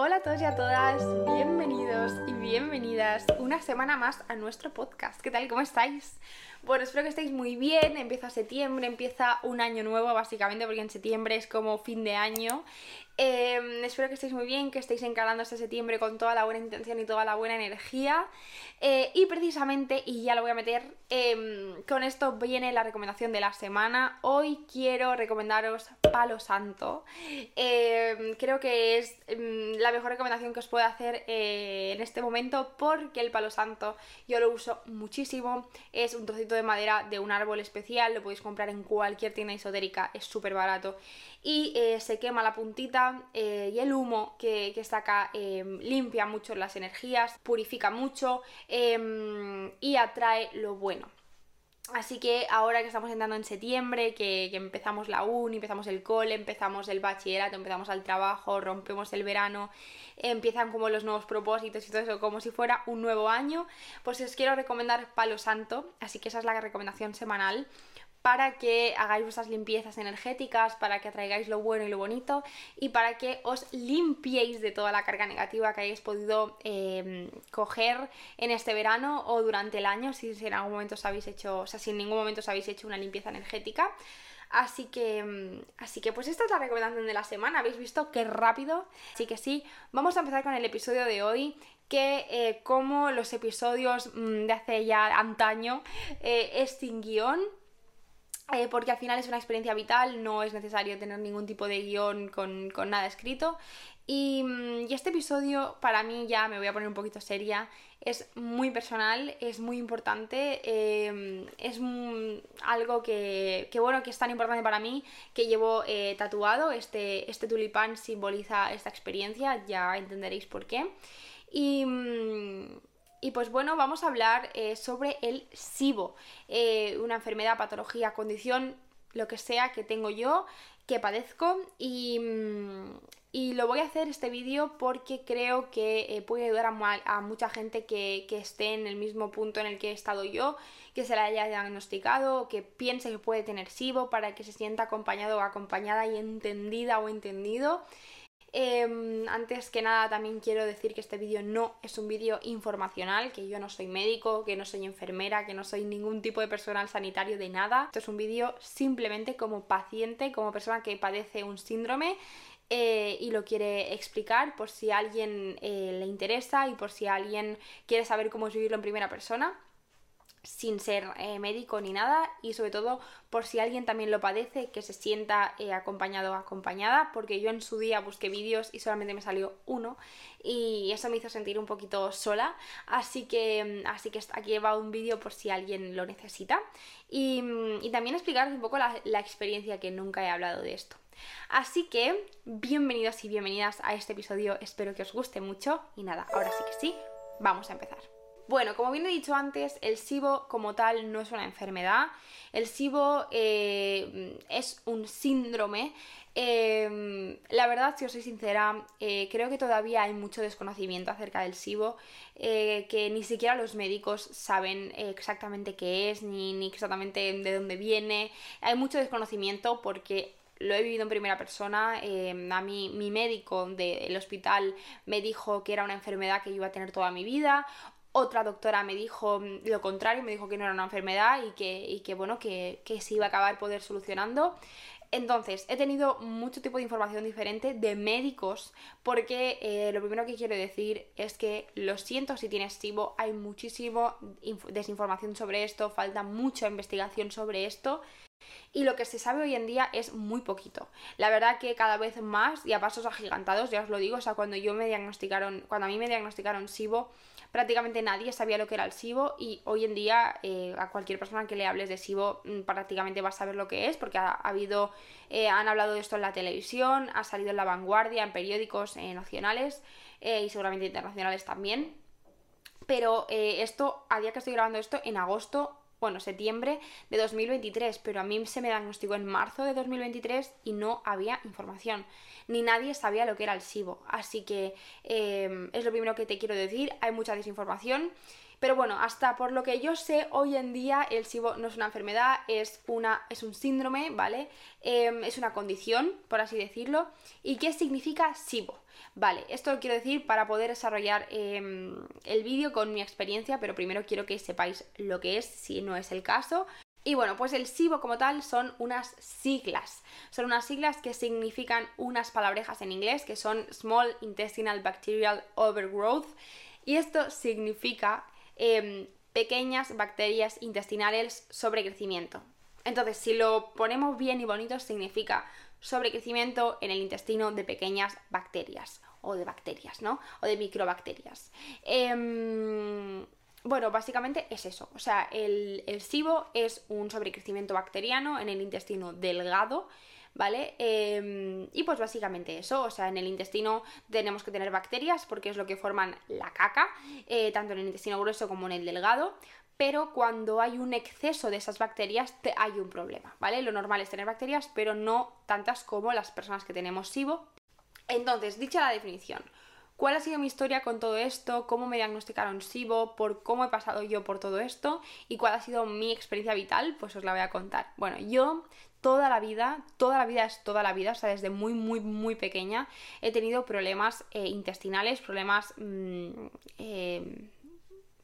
Hola a todos y a todas, bienvenidos y bienvenidas una semana más a nuestro podcast. ¿Qué tal? ¿Cómo estáis? Bueno, espero que estéis muy bien. Empieza septiembre, empieza un año nuevo, básicamente, porque en septiembre es como fin de año. Em, espero que estéis muy bien, que estéis encarando este septiembre con toda la buena intención y toda la buena energía. Eh, y precisamente, y ya lo voy a meter, em, con esto viene la recomendación de la semana. Hoy quiero recomendaros Palo Santo. Em, creo que es la mejor recomendación que os puedo hacer eh, en este momento porque el Palo Santo yo lo uso muchísimo. Es un trocito de madera de un árbol especial, lo podéis comprar en cualquier tienda esotérica, es súper barato y eh, se quema la puntita eh, y el humo que, que saca limpia mucho las energías, purifica mucho em, y atrae lo bueno. Así que ahora que estamos entrando en septiembre, que, empezamos la uni, empezamos el cole, empezamos el bachillerato, empezamos el trabajo, rompemos el verano, empiezan como los nuevos propósitos y todo eso, como si fuera un nuevo año, pues os quiero recomendar Palo Santo, así que esa es la recomendación semanal para que hagáis vuestras limpiezas energéticas, para que atraigáis lo bueno y lo bonito y para que os limpiéis de toda la carga negativa que hayáis podido eh, coger en este verano o durante el año, si en algún momento os habéis hecho, o sea, si en ningún momento os habéis hecho una limpieza energética. Así que, mm, así que pues esta es la recomendación de la semana. ¿Habéis visto qué rápido? Así que sí, vamos a empezar con el episodio de hoy que eh, como los episodios mm, de hace ya antaño eh, es sin guion eh, porque al final es una experiencia vital, no es necesario tener ningún tipo de guion con, nada escrito. Mm, y, este episodio, para mí, ya me voy a poner un poquito seria, es muy personal, es muy importante, eh, es algo que, bueno, que es tan importante para mí que llevo eh, tatuado. Este, este tulipán simboliza esta experiencia, ya entenderéis por qué. Y. Y pues bueno, vamos a hablar eh, sobre el SIBO, eh, una enfermedad, patología, condición, lo que sea que tengo yo, que padezco y, mm, y lo voy a hacer este vídeo porque creo que eh, puede ayudar a, a mucha gente que, que, esté en el mismo punto en el que he estado yo, que se la haya diagnosticado, que piense que puede tener SIBO para que se sienta acompañado o acompañada y entendida o entendido. Em, antes que nada también quiero decir que este vídeo no es un vídeo informacional, que yo no soy médico, que no soy enfermera, que no soy ningún tipo de personal sanitario de nada. Esto es un vídeo simplemente como paciente, como persona que padece un síndrome eh, y lo quiere explicar por si a alguien eh, le interesa y por si alguien quiere saber cómo es vivirlo en primera persona sin ser eh, médico ni nada y sobre todo por si alguien también lo padece que se sienta eh, acompañado o acompañada porque yo en su día busqué vídeos y solamente me salió uno y eso me hizo sentir un poquito sola. Así que así que aquí va un vídeo por si alguien lo necesita. Y, y también explicaros un poco la, la experiencia que nunca he hablado de esto. Así que, bienvenidos y bienvenidas a este episodio, espero que os guste mucho. Y nada, ahora sí que sí, vamos a empezar. Bueno, como bien he dicho antes, el SIBO como tal no es una enfermedad. El SIBO eh, es un síndrome. Eh, la verdad, si os soy sincera, eh, creo que todavía hay mucho desconocimiento acerca del SIBO, que ni siquiera los médicos saben exactamente qué es, ni, ni exactamente de dónde viene. Hay mucho desconocimiento porque lo he vivido en primera persona. a mí, mi médico del hospital me dijo que era una enfermedad que yo iba a tener toda mi vida. Otra doctora me dijo lo contrario, me dijo que no era una enfermedad y que, y que bueno, que, que se iba a acabar poder solucionando. Entonces, he tenido mucho tipo de información diferente de médicos porque eh, lo primero que quiero decir es que lo siento si tienes SIBO, hay muchísimo desinformación sobre esto, falta mucha investigación sobre esto y lo que se sabe hoy en día es muy poquito. La verdad que cada vez más y a pasos agigantados, ya os lo digo, o sea, cuando yo me diagnosticaron, cuando a mí me diagnosticaron SIBO, prácticamente nadie sabía lo que era el SIBO y hoy en día eh, a cualquier persona que le hables de SIBO mm, prácticamente va a saber lo que es porque ha, habido, eh, han hablado de esto en la televisión, ha salido en la vanguardia, en periódicos eh, nacionales y seguramente internacionales también. Pero esto, a día que estoy grabando esto, en agosto bueno, septiembre de 2023, pero a mí se me diagnosticó en marzo de 2023 y no había información, ni nadie sabía lo que era el SIBO. Así que em, es lo primero que te quiero decir, hay mucha desinformación, Pero bueno, hasta por lo que yo sé, hoy en día el SIBO no es una enfermedad, es, una, es un síndrome, ¿vale? Em, es una condición, por así decirlo. ¿Y qué significa SIBO? Vale, esto lo quiero decir para poder desarrollar em, el vídeo con mi experiencia, pero primero quiero que sepáis lo que es, si no es el caso. Y bueno, pues el SIBO como tal son unas siglas. Son unas siglas que significan unas palabrejas en inglés que son Small Intestinal Bacterial Overgrowth. Y esto significa em, pequeñas bacterias intestinales sobre crecimiento. Entonces, si lo ponemos bien y bonito, significa sobrecrecimiento en el intestino de pequeñas bacterias o de bacterias, ¿no? O de microbacterias. Em, bueno, básicamente es eso. O sea, el, el SIBO es un sobrecrecimiento bacteriano en el intestino delgado. ¿Vale? Em, y pues básicamente eso, o sea, en el intestino tenemos que tener bacterias porque es lo que forman la caca, eh, tanto en el intestino grueso como en el delgado, pero cuando hay un exceso de esas bacterias hay un problema, ¿vale? Lo normal es tener bacterias, pero no tantas como las personas que tenemos SIBO. Entonces, dicha la definición, ¿cuál ha sido mi historia con todo esto? ¿Cómo me diagnosticaron SIBO? ¿Por cómo he pasado yo por todo esto? ¿Y cuál ha sido mi experiencia vital? Pues os la voy a contar. Bueno, yo toda la vida, toda la vida es toda la vida, o sea, desde muy, muy, muy pequeña he tenido problemas eh, intestinales, problemas... Mm, eh,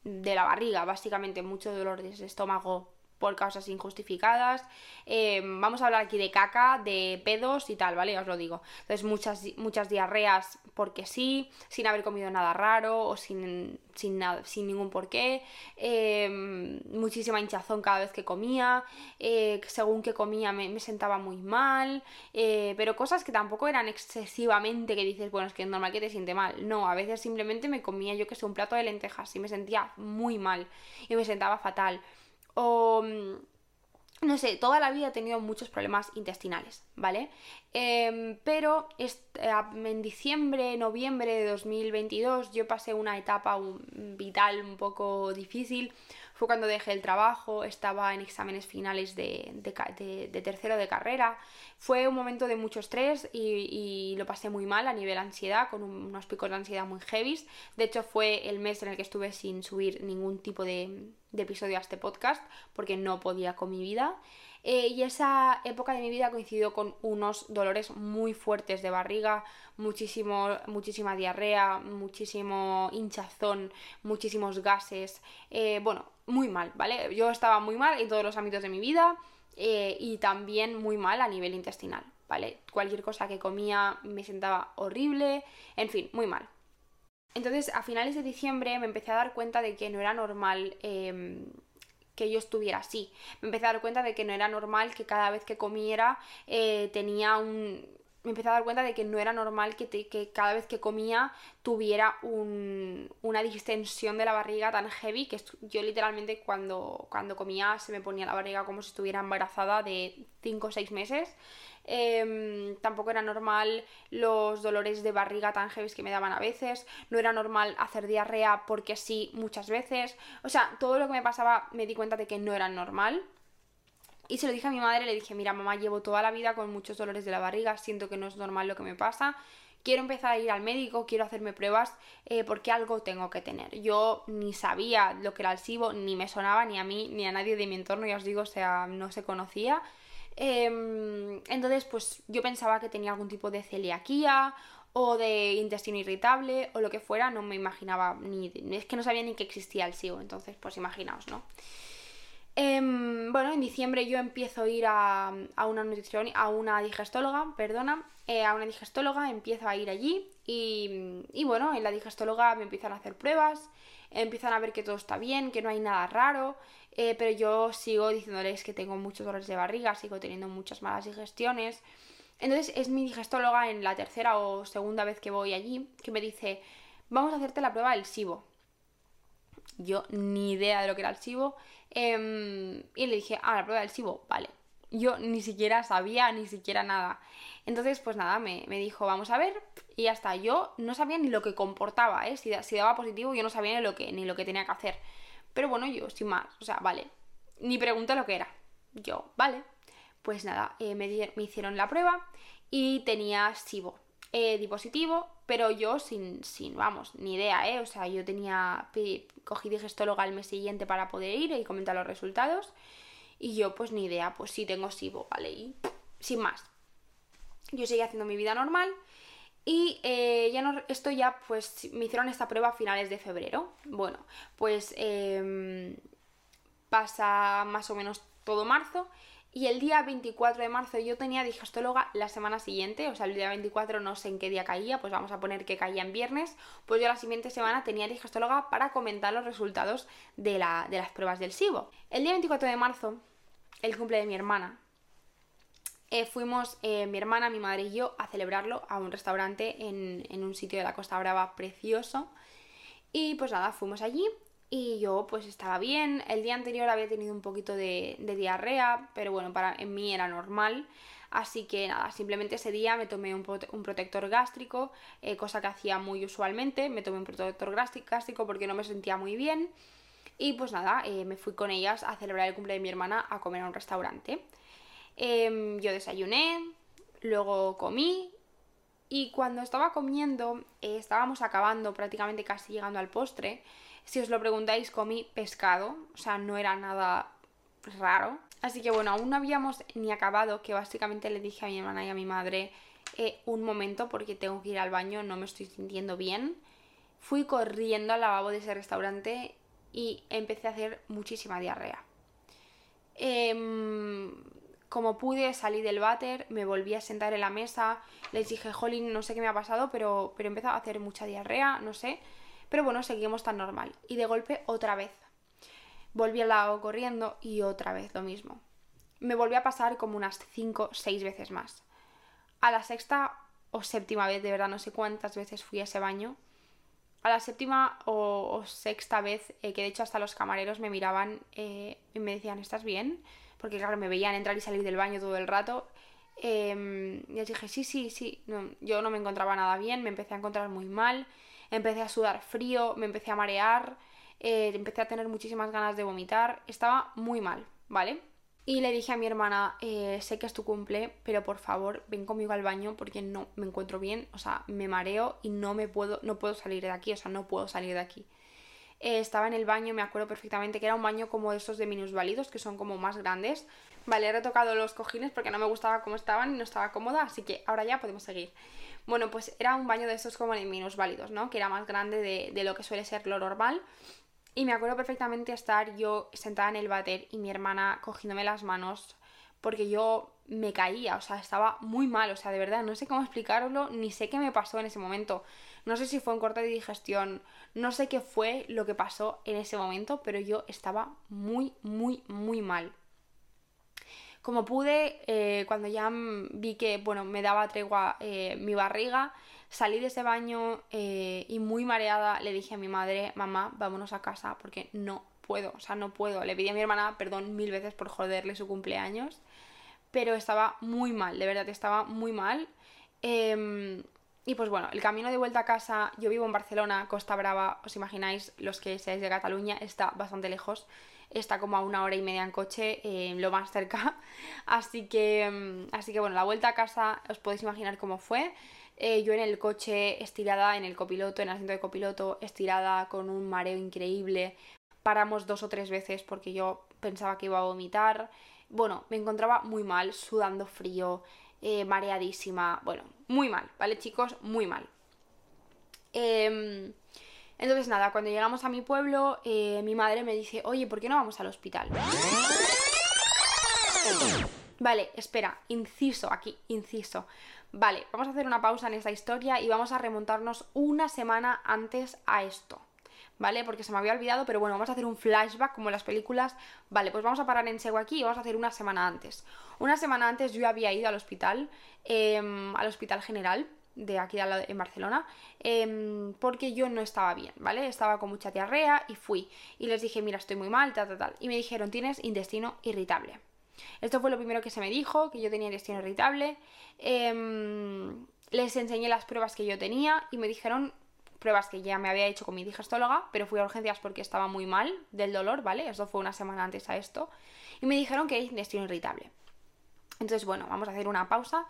de la barriga, básicamente mucho dolor de estómago por causas injustificadas. Eh, vamos a hablar aquí de caca, de pedos y tal, ¿vale? Os lo digo. Entonces, muchas, muchas diarreas porque sí, sin haber comido nada raro o sin, sin, nada, sin ningún porqué. Eh, muchísima hinchazón cada vez que comía. Eh, según que comía me, me sentaba muy mal. pero cosas que tampoco eran excesivamente que dices, bueno, es que es normal que te siente mal. No, a veces simplemente me comía yo que sé un plato de lentejas y me sentía muy mal y me sentaba fatal o mm, no sé, toda la vida he tenido muchos problemas intestinales, ¿vale? Em, pero en diciembre, noviembre de 2022 yo pasé una etapa vital un poco difícil fue cuando dejé el trabajo, estaba en exámenes finales de, tercero de carrera. Fue un momento de mucho estrés y, lo pasé muy mal a nivel ansiedad, con unos picos de ansiedad muy heavy. De hecho, fue el mes en el que estuve sin subir ningún tipo de, episodio a este podcast porque no podía con mi vida. Eh, y esa época de mi vida coincidió con unos dolores muy fuertes de barriga, muchísimo, muchísima diarrea, muchísimo hinchazón, muchísimos gases. Eh, bueno, muy mal, ¿vale? Yo estaba muy mal en todos los ámbitos de mi vida eh, y también muy mal a nivel intestinal, ¿vale? Cualquier cosa que comía me sentaba horrible, en fin, muy mal. Entonces, a finales de diciembre me empecé a dar cuenta de que no era normal em, que yo estuviera así. Me empecé a dar cuenta de que no era normal que cada vez que comiera eh, tenía un, me empecé a dar cuenta de que no era normal que, cada vez que comía tuviera una distensión de la barriga tan heavy que yo literalmente cuando, cuando comía se me ponía la barriga como si estuviera embarazada de 5 o 6 meses. Em, tampoco era normal los dolores de barriga tan heavy que me daban a veces. No era normal hacer diarrea porque sí muchas veces. O sea, todo lo que me pasaba me di cuenta de que no era normal. Y se lo dije a mi madre, le dije, mira mamá, llevo toda la vida con muchos dolores de la barriga, siento que no es normal lo que me pasa, quiero empezar a ir al médico, quiero hacerme pruebas eh, porque algo tengo que tener. Yo ni sabía lo que era el SIBO, ni me sonaba ni a mí ni a nadie de mi entorno, ya os digo, o sea, no se conocía. Em, entonces, pues yo pensaba que tenía algún tipo de celiaquía o de intestino irritable o lo que fuera, no me imaginaba ni... Es que no sabía ni que existía el SIBO, entonces pues imaginaos, ¿no? Em, bueno, en diciembre yo empiezo a ir a, una nutrición, a una digestóloga, perdona, eh, a una digestóloga, empiezo a ir allí y, bueno, en la digestóloga me empiezan a hacer pruebas, empiezan a ver que todo está bien, que no hay nada raro, eh, pero yo sigo diciéndoles que tengo muchos dolores de barriga, sigo teniendo muchas malas digestiones. Entonces es mi digestóloga en la tercera o segunda vez que voy allí que me dice, vamos a hacerte la prueba del SIBO. Yo ni idea de lo que era el SIBO Em, y le dije, ah, la prueba del SIBO, vale. Yo ni siquiera sabía, ni siquiera nada. Entonces, pues nada, me, dijo, vamos a ver, y hasta yo no sabía ni lo que comportaba, ¿eh? Si, daba positivo, yo no sabía ni lo, que, ni lo que tenía que hacer. Pero bueno, yo, sin más, o sea, vale. Ni pregunté lo que era. Yo, vale. Pues nada, eh, me, me hicieron la prueba y tenía SIBO. eh, di positivo, pero yo sin, sin, vamos, ni idea, ¿eh? O sea, yo tenía, cogí digestóloga al mes siguiente para poder ir y comentar los resultados. Y yo, pues ni idea, pues sí tengo SIBO, ¿vale? Y sin más. Yo seguí haciendo mi vida normal. Y eh, ya no, esto ya, pues me hicieron esta prueba a finales de febrero. Bueno, pues em, pasa más o menos todo marzo y el día 24 de marzo yo tenía digestóloga la semana siguiente, o sea, el día 24 no sé en qué día caía, pues vamos a poner que caía en viernes, pues yo la siguiente semana tenía digestóloga para comentar los resultados de, las pruebas del SIBO. El día 24 de marzo, el cumple de mi hermana, eh, fuimos eh, mi hermana, mi madre y yo a celebrarlo a un restaurante en, en un sitio de la Costa Brava precioso. Y pues nada, fuimos allí y yo pues estaba bien. El día anterior había tenido un poquito de, diarrea, pero bueno, para en mí era normal. Así que nada, simplemente ese día me tomé un, protector gástrico, eh, cosa que hacía muy usualmente. Me tomé un protector gástrico porque no me sentía muy bien. Y pues nada, me fui con ellas a celebrar el cumple de mi hermana a comer a un restaurante. Em, yo desayuné, luego comí y cuando estaba comiendo, eh, estábamos acabando prácticamente casi llegando al postre. Si os lo preguntáis, comí pescado, o sea, no era nada raro. Así que bueno, aún no habíamos ni acabado, que básicamente le dije a mi hermana y a mi madre eh, un momento porque tengo que ir al baño, no me estoy sintiendo bien. Fui corriendo al lavabo de ese restaurante y empecé a hacer muchísima diarrea. Em, como pude, salí del váter, me volví a sentar en la mesa, les dije, Jolín, no sé qué me ha pasado, pero, pero empezó a hacer mucha diarrea, no sé. Pero bueno, seguimos tan normal. Y de golpe otra vez. Volví al lado corriendo y otra vez lo mismo. Me volví a pasar como unas 5 6 veces más. A la sexta o séptima vez, de verdad no sé cuántas veces fui a ese baño. A la séptima o, sexta vez, eh, que de hecho hasta los camareros me miraban eh, y me decían, ¿estás bien? Porque claro, me veían entrar y salir del baño todo el rato. Eh, y les dije, sí, sí, sí. yo no me encontraba nada bien, me empecé a encontrar muy mal empecé a sudar frío, me empecé a marear, eh, empecé a tener muchísimas ganas de vomitar, estaba muy mal, ¿vale? Y le dije a mi hermana, eh, sé que es tu cumple, pero por favor ven conmigo al baño porque no me encuentro bien, o sea, me mareo y no me puedo, no puedo salir de aquí, o sea, no puedo salir de aquí. Eh, estaba en el baño, me acuerdo perfectamente que era un baño como esos de minusválidos, que son como más grandes. Vale, he retocado los cojines porque no me gustaba cómo estaban y no estaba cómoda, así que ahora ya podemos seguir. Bueno, pues era un baño de estos como de minusválidos, ¿no? Que era más grande de, de lo que suele ser lo normal. Y me acuerdo perfectamente estar yo sentada en el váter y mi hermana cogiéndome las manos porque yo me caía, o sea, estaba muy mal, o sea, de verdad, no sé cómo explicarlo, ni sé qué me pasó en ese momento. No sé si fue un corte de digestión, no sé qué fue lo que pasó en ese momento, pero yo estaba muy, muy, muy mal. Como pude, eh, cuando ya vi que, bueno, me daba tregua eh, mi barriga, salí de ese baño eh, y muy mareada le dije a mi madre, mamá, vámonos a casa porque no puedo, o sea, no puedo. Le pedí a mi hermana perdón mil veces por joderle su cumpleaños, pero estaba muy mal, de verdad, estaba muy mal. Em, y pues bueno, el camino de vuelta a casa, yo vivo en Barcelona, Costa Brava, os imagináis, los que seáis de Cataluña, está bastante lejos está como a una hora y media en coche, eh, lo más cerca. Así que, mm, así que bueno, la vuelta a casa os podéis imaginar cómo fue. Eh, yo en el coche estirada, en el copiloto, en el asiento de copiloto, estirada con un mareo increíble. Paramos dos o tres veces porque yo pensaba que iba a vomitar. Bueno, me encontraba muy mal, sudando frío, eh, mareadísima. Bueno, muy mal, ¿vale chicos? Muy mal. Eh, entonces nada, cuando llegamos a mi pueblo, eh, mi madre me dice, oye, ¿por qué no vamos al hospital? Vale, espera, inciso aquí, inciso. Vale, vamos a hacer una pausa en esta historia y vamos a remontarnos una semana antes a esto. ¿Vale? Porque se me había olvidado, pero bueno, vamos a hacer un flashback como en las películas. Vale, pues vamos a parar en seco aquí y vamos a hacer una semana antes. Una semana antes yo había ido al hospital, em, al hospital general, de aquí en Barcelona, em, porque yo no estaba bien, ¿vale? Estaba con mucha diarrea y fui. Y les dije, mira, estoy muy mal, tal, tal, tal. Y me dijeron, tienes intestino irritable. Esto fue lo primero que se me dijo, que yo tenía intestino irritable. Em, les enseñé las pruebas que yo tenía y me dijeron pruebas que ya me había hecho con mi digestóloga, pero fui a urgencias porque estaba muy mal del dolor, ¿vale? Esto fue una semana antes a esto. Y me dijeron que es intestino irritable. Entonces, bueno, vamos a hacer una pausa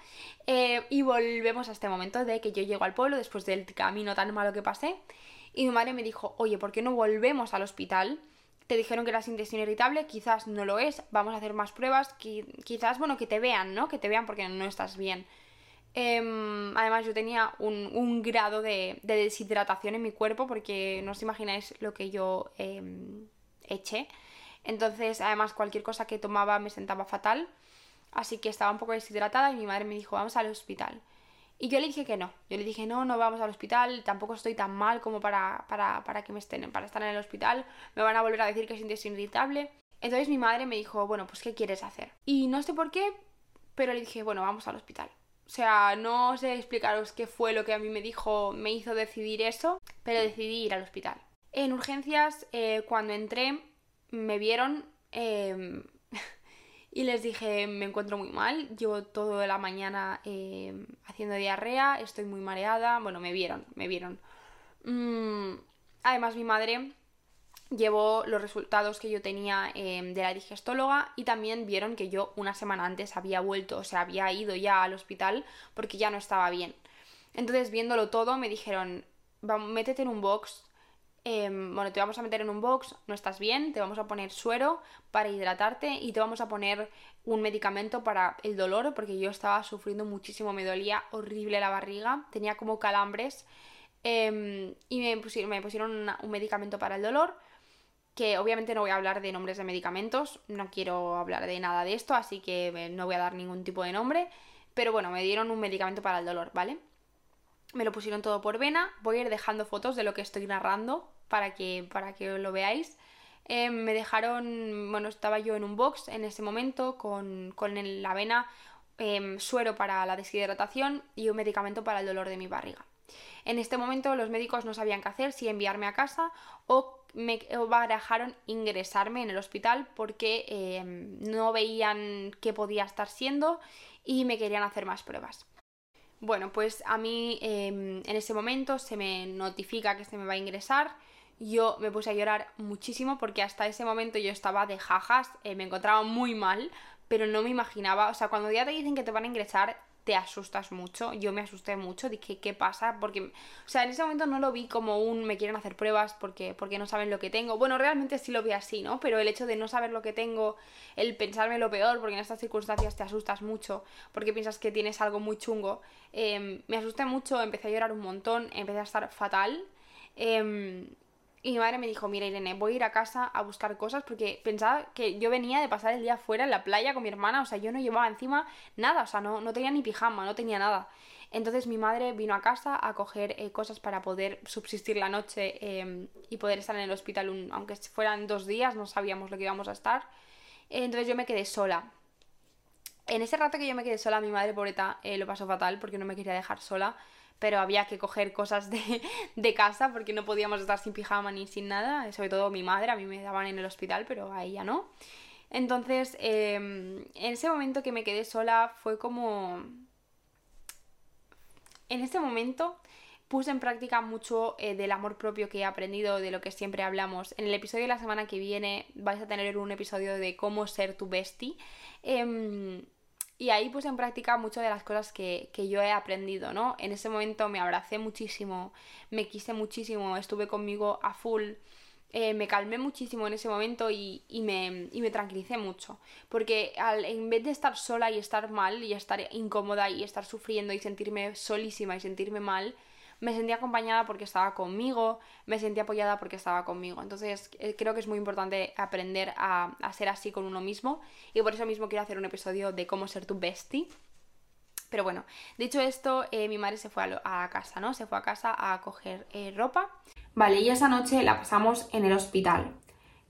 eh, y volvemos a este momento de que yo llego al pueblo después del camino tan malo que pasé y mi madre me dijo, oye, ¿por qué no volvemos al hospital? Te dijeron que eras intestino irritable, quizás no lo es, vamos a hacer más pruebas, quizás, bueno, que te vean, ¿no? Que te vean porque no estás bien. Em, además yo tenía un, grado de, deshidratación en mi cuerpo porque no os imagináis lo que yo em, eché. Entonces, además, cualquier cosa que tomaba me sentaba fatal. Así que estaba un poco deshidratada y mi madre me dijo, vamos al hospital. Y yo le dije que no. Yo le dije, no, no vamos al hospital, tampoco estoy tan mal como para, para, que me estén, para estar en el hospital. Me van a volver a decir que es irritable. Entonces mi madre me dijo, bueno, pues ¿qué quieres hacer? Y no sé por qué, pero le dije, bueno, vamos al hospital. O sea, no sé explicaros qué fue lo que a mí me dijo, me hizo decidir eso, pero decidí ir al hospital. En urgencias, eh, cuando entré, me vieron em, y les dije, me encuentro muy mal, llevo toda la mañana em, haciendo diarrea, estoy muy mareada, bueno, me vieron, me vieron. Mm, además, mi madre llevó los resultados que yo tenía em, de la digestóloga y también vieron que yo una semana antes había vuelto, o sea, había ido ya al hospital porque ya no estaba bien. Entonces, viéndolo todo, me dijeron, métete en un box, Em, bueno, te vamos a meter en un box, no estás bien, te vamos a poner suero para hidratarte y te vamos a poner un medicamento para el dolor, porque yo estaba sufriendo muchísimo, me dolía horrible la barriga, tenía como calambres em, y me pusieron, me pusieron un medicamento para el dolor que obviamente no voy a hablar de nombres de medicamentos, no quiero hablar de nada de esto, así que eh, no voy a dar ningún tipo de nombre, pero bueno, me dieron un medicamento para el dolor, ¿vale? Me lo pusieron todo por vena, voy a ir dejando fotos de lo que estoy narrando para que, para que lo veáis. Eh, me dejaron, bueno, estaba yo en un box en ese momento con, la avena, em, suero para la deshidratación y un medicamento para el dolor de mi barriga. En este momento los médicos no sabían qué hacer, si enviarme a casa o me barajaron ingresarme en el hospital porque em, no veían qué podía estar siendo y me querían hacer más pruebas. Bueno, pues a mí em, en ese momento se me notifica que se me va a ingresar yo me puse a llorar muchísimo porque hasta ese momento yo estaba de jajas, eh, me encontraba muy mal, pero no me imaginaba, o sea, cuando ya te dicen que te van a ingresar, te asustas mucho, yo me asusté mucho, dije, ¿qué pasa? Porque, o sea, en ese momento no lo vi como un me quieren hacer pruebas porque, porque no saben lo que tengo. Bueno, realmente sí lo vi así, ¿no? Pero el hecho de no saber lo que tengo, el pensarme lo peor, porque en estas circunstancias te asustas mucho, porque piensas que tienes algo muy chungo, em, me asusté mucho, empecé a llorar un montón, empecé a estar fatal. Eh, y mi madre me dijo, mira Irene, voy a ir a casa a buscar cosas porque pensaba que yo venía de pasar el día fuera en la playa con mi hermana, o sea, yo no llevaba encima nada, o sea, no, no tenía ni pijama, no tenía nada. Entonces mi madre vino a casa a coger eh, cosas para poder subsistir la noche em, y poder estar en el hospital, aunque fueran dos días, no sabíamos lo que íbamos a estar. entonces yo me quedé sola. En ese rato que yo me quedé sola, mi madre pobreta eh, lo pasó fatal porque no me quería dejar sola pero había que coger cosas de, casa porque no podíamos estar sin pijama ni sin nada, sobre todo mi madre, a mí me daban en el hospital, pero a ella no. Entonces, em, en ese momento que me quedé sola fue como... En ese momento puse en práctica mucho eh, del amor propio que he aprendido, de lo que siempre hablamos. En el episodio de la semana que viene vais a tener un episodio de cómo ser tu bestie. Em, y ahí puse en práctica muchas de las cosas que, yo he aprendido, ¿no? En ese momento me abracé muchísimo, me quise muchísimo, estuve conmigo a full. Eh, me calmé muchísimo en ese momento y, me, y me, tranquilicé mucho. Porque al, en vez de estar sola y estar mal y estar incómoda y estar sufriendo y sentirme solísima y sentirme mal, me sentía acompañada porque estaba conmigo, me sentía apoyada porque estaba conmigo. Entonces eh, creo que es muy importante aprender a, ser así con uno mismo y por eso mismo quiero hacer un episodio de cómo ser tu bestie. Pero bueno, dicho esto, eh, mi madre se fue a, casa, ¿no? Se fue a casa a coger eh, ropa. Vale, y esa noche la pasamos en el hospital.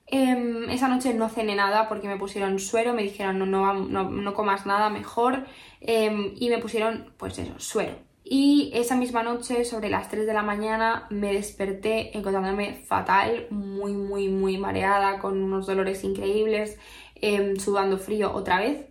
Em, esa noche no cené nada porque me pusieron suero, me dijeron no, no, no, comas nada mejor em, y me pusieron pues eso, suero. Y esa misma noche, sobre las 3 de la mañana, me desperté encontrándome fatal, muy, muy, muy mareada, con unos dolores increíbles, em, sudando frío otra vez.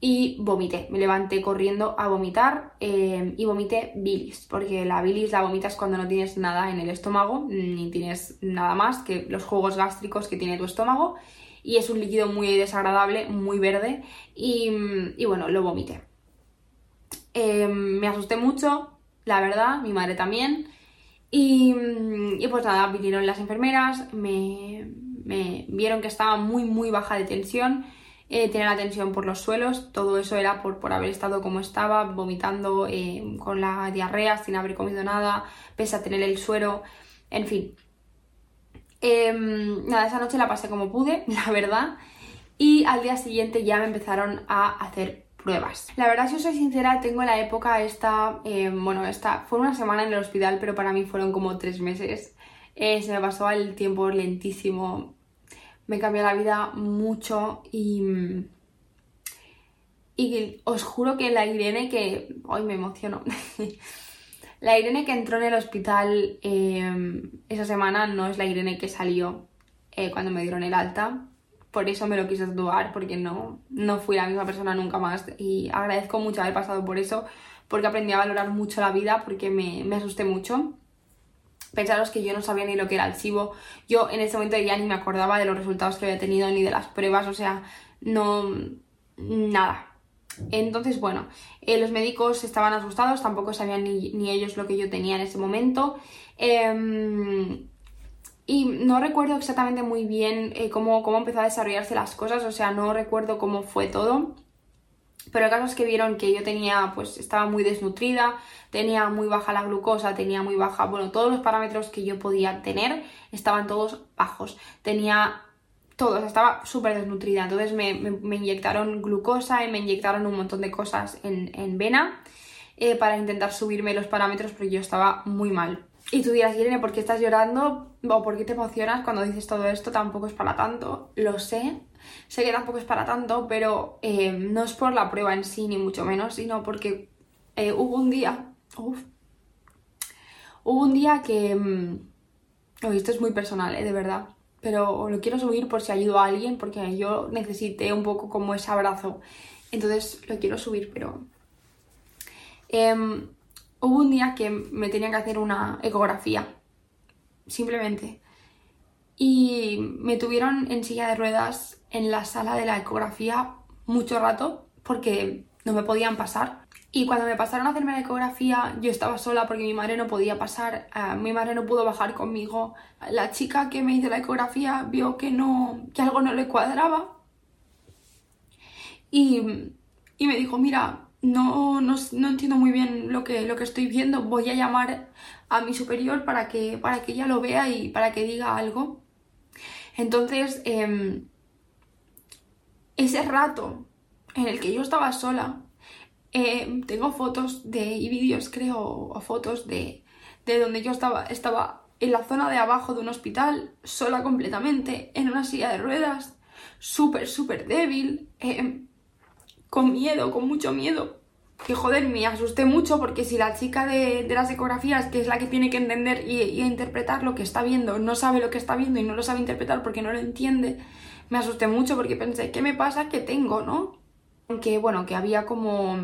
Y vomité, me levanté corriendo a vomitar em, y vomité bilis, porque la bilis la vomitas cuando no tienes nada en el estómago, ni tienes nada más que los jugos gástricos que tiene tu estómago y es un líquido muy desagradable, muy verde y, y bueno, lo vomité. Em, me asusté mucho, la verdad, mi madre también. Y, y, pues nada, vinieron las enfermeras, me, vieron que estaba muy, muy baja de tensión, eh, tenía la tensión por los suelos, todo eso era por, por haber estado como estaba, vomitando eh, con la diarrea, sin haber comido nada, pese a tener el suero, en fin. Em, nada, esa noche la pasé como pude, la verdad, y al día siguiente ya me empezaron a hacer La verdad, si os soy sincera, tengo la época esta, em, bueno, esta fue una semana en el hospital, pero para mí fueron como tres meses. Eh, se me pasó el tiempo lentísimo, me cambió la vida mucho y, y os juro que la Irene que... Hoy me emociono. la Irene que entró en el hospital em, esa semana no es la Irene que salió eh, cuando me dieron el alta. Por eso me lo quise tatuar, porque no, no fui la misma persona nunca más. Y agradezco mucho haber pasado por eso, porque aprendí a valorar mucho la vida, porque me, me asusté mucho. Pensaros que yo no sabía ni lo que era el SIBO. Yo en ese momento ya ni me acordaba de los resultados que había tenido ni de las pruebas, o sea, no. nada. Entonces, bueno, eh, los médicos estaban asustados, tampoco sabían ni, ellos lo que yo tenía en ese momento. Em, y no recuerdo exactamente muy bien eh, cómo, cómo empezó a desarrollarse las cosas, o sea, no recuerdo cómo fue todo. Pero el caso es que vieron que yo tenía, pues estaba muy desnutrida, tenía muy baja la glucosa, tenía muy baja, bueno, todos los parámetros que yo podía tener estaban todos bajos. Tenía todo, estaba súper desnutrida. Entonces me, inyectaron glucosa y me inyectaron un montón de cosas en, vena eh, para intentar subirme los parámetros porque yo estaba muy mal. Y tú dirás, Irene, ¿por qué estás llorando? ¿O por qué te emocionas cuando dices todo esto? Tampoco es para tanto. Lo sé, Sé que tampoco es para tanto, pero eh, no es por la prueba en sí, ni mucho menos, sino porque eh, hubo un día. Uf, hubo un día que. Mm, esto es muy personal, eh, de verdad. Pero lo quiero subir por si ayudo a alguien, porque yo necesité un poco como ese abrazo. Entonces lo quiero subir, pero. Em, hubo un día que me tenían que hacer una ecografía. Simplemente. Y me tuvieron en silla de ruedas en la sala de la ecografía mucho rato porque no me podían pasar. Y cuando me pasaron a hacerme la ecografía, yo estaba sola porque mi madre no podía pasar, uh, mi madre no pudo bajar conmigo. La chica que me hizo la ecografía vio que no, que algo no le cuadraba. Y, y me dijo, mira, no, no, no, entiendo muy bien lo que, lo que estoy viendo, voy a llamar a mi superior para que, para que ella lo vea y para que diga algo. Entonces, eh, ese rato en el que yo estaba sola, eh, tengo fotos de, y vídeos creo, o fotos de, de donde yo estaba, estaba en la zona de abajo de un hospital, sola completamente, en una silla de ruedas, súper, súper débil, eh, con miedo, con mucho miedo. Que joder, me asusté mucho porque si la chica de, las ecografías, que es la que tiene que entender y, interpretar lo que está viendo, no sabe lo que está viendo y no lo sabe interpretar porque no lo entiende, me asusté mucho porque pensé, ¿qué me pasa? ¿Qué tengo, no? Que bueno, que había como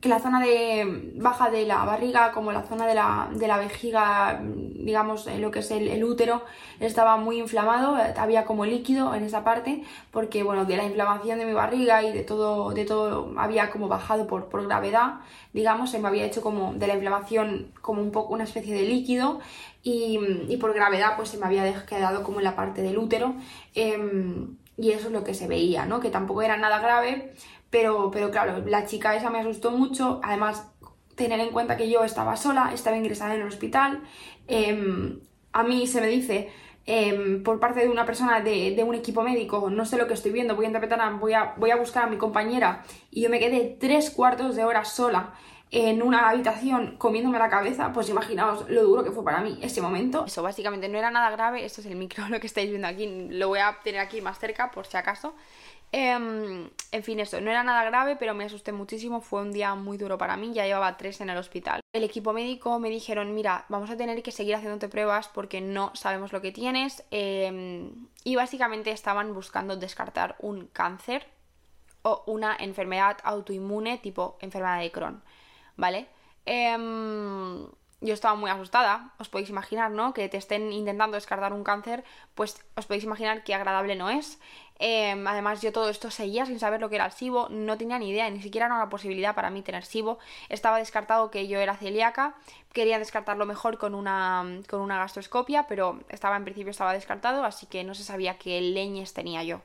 que la zona de baja de la barriga como la zona de la, de la vejiga, digamos, lo que es el, útero, estaba muy inflamado, había como líquido en esa parte, porque bueno, de la inflamación de mi barriga y de todo, de todo había como bajado por, por gravedad, digamos, se me había hecho como de la inflamación como un poco una especie de líquido y, y por gravedad pues se me había quedado como en la parte del útero. Em, y eso es lo que se veía, ¿no? Que tampoco era nada grave, pero, pero claro, la chica esa me asustó mucho. Además, tener en cuenta que yo estaba sola, estaba ingresada en el hospital. Em, a mí se me dice em, por parte de una persona de, un equipo médico, no sé lo que estoy viendo, voy a interpretar, voy a, voy a buscar a mi compañera y yo me quedé tres cuartos de hora sola en una habitación comiéndome la cabeza, pues imaginaos lo duro que fue para mí ese momento. Eso básicamente no era nada grave, esto es el micro lo que estáis viendo aquí, lo voy a tener aquí más cerca por si acaso. Em, en fin, eso, no era nada grave, pero me asusté muchísimo, fue un día muy duro para mí, ya llevaba tres en el hospital. El equipo médico me dijeron, mira, vamos a tener que seguir haciéndote pruebas porque no sabemos lo que tienes em, y básicamente estaban buscando descartar un cáncer o una enfermedad autoinmune tipo enfermedad de Crohn, ¿vale? Em, yo estaba muy asustada, os podéis imaginar, ¿no? Que te estén intentando descartar un cáncer, pues os podéis imaginar qué agradable no es. Em, además, yo todo esto seguía sin saber lo que era el SIBO, no tenía ni idea, ni siquiera era una posibilidad para mí tener SIBO. Estaba descartado que yo era celíaca, quería descartarlo mejor con una, con una gastroscopia, pero estaba en principio estaba descartado, así que no se sabía qué leñes tenía yo.